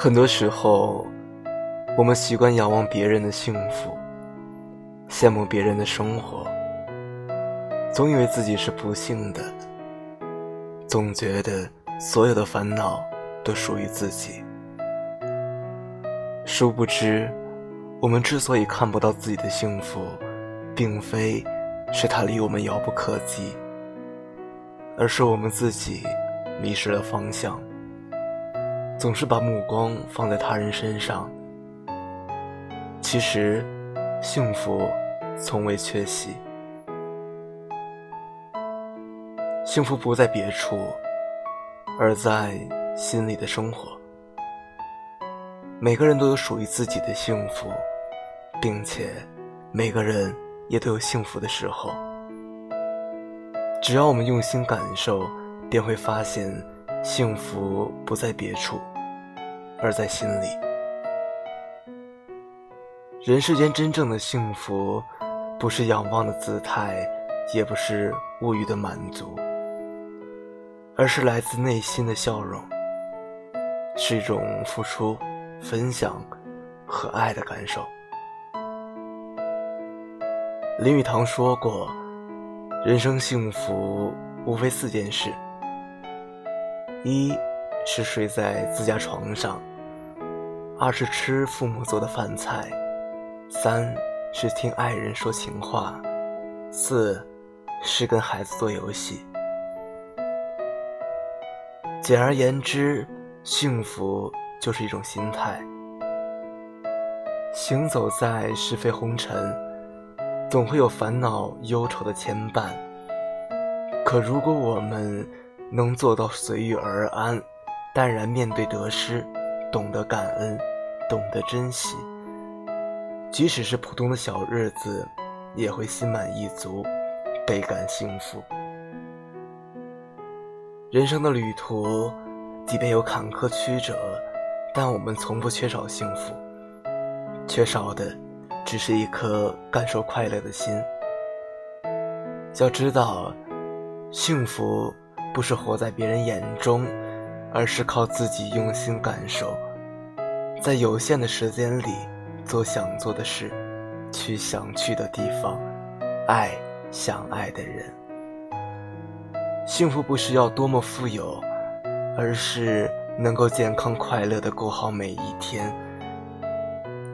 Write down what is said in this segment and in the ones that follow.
很多时候，我们习惯仰望别人的幸福，羡慕别人的生活，总以为自己是不幸的，总觉得所有的烦恼都属于自己。殊不知，我们之所以看不到自己的幸福，并非是它离我们遥不可及，而是我们自己迷失了方向。总是把目光放在他人身上，其实幸福从未缺席。幸福不在别处，而在心里的生活。每个人都有属于自己的幸福，并且每个人也都有幸福的时候。只要我们用心感受，便会发现。幸福不在别处，而在心里。人世间真正的幸福，不是仰望的姿态，也不是物欲的满足，而是来自内心的笑容，是一种付出、分享和爱的感受。林语堂说过：“人生幸福，无非四件事。”一是睡在自家床上，二是吃父母做的饭菜，三是听爱人说情话，四是跟孩子做游戏。简而言之，幸福就是一种心态。行走在是非红尘，总会有烦恼忧愁的牵绊。可如果我们，能做到随遇而安，淡然面对得失，懂得感恩，懂得珍惜。即使是普通的小日子，也会心满意足，倍感幸福。人生的旅途，即便有坎坷曲折，但我们从不缺少幸福，缺少的只是一颗感受快乐的心。要知道，幸福。不是活在别人眼中，而是靠自己用心感受，在有限的时间里做想做的事，去想去的地方，爱想爱的人。幸福不需要多么富有，而是能够健康快乐的过好每一天，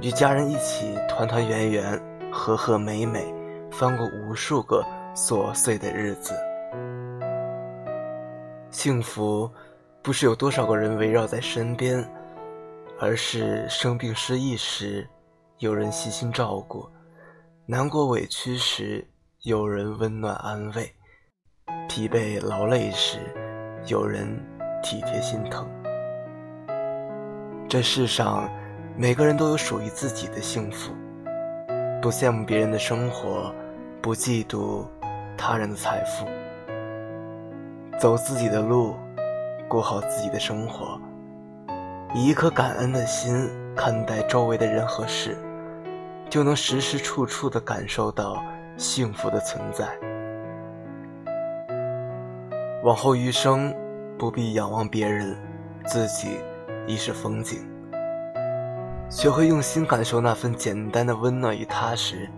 与家人一起团团圆圆、和和美美，翻过无数个琐碎的日子。幸福，不是有多少个人围绕在身边，而是生病失意时，有人细心照顾；难过委屈时，有人温暖安慰；疲惫劳累时，有人体贴心疼。这世上，每个人都有属于自己的幸福。不羡慕别人的生活，不嫉妒他人的财富。走自己的路，过好自己的生活，以一颗感恩的心看待周围的人和事，就能时时处处的感受到幸福的存在。往后余生，不必仰望别人，自己亦是风景。学会用心感受那份简单的温暖与踏实，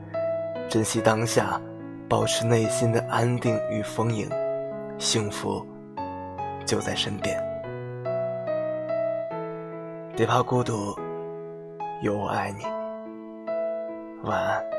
珍惜当下，保持内心的安定与丰盈。幸福就在身边，别怕孤独，有我爱你。晚安。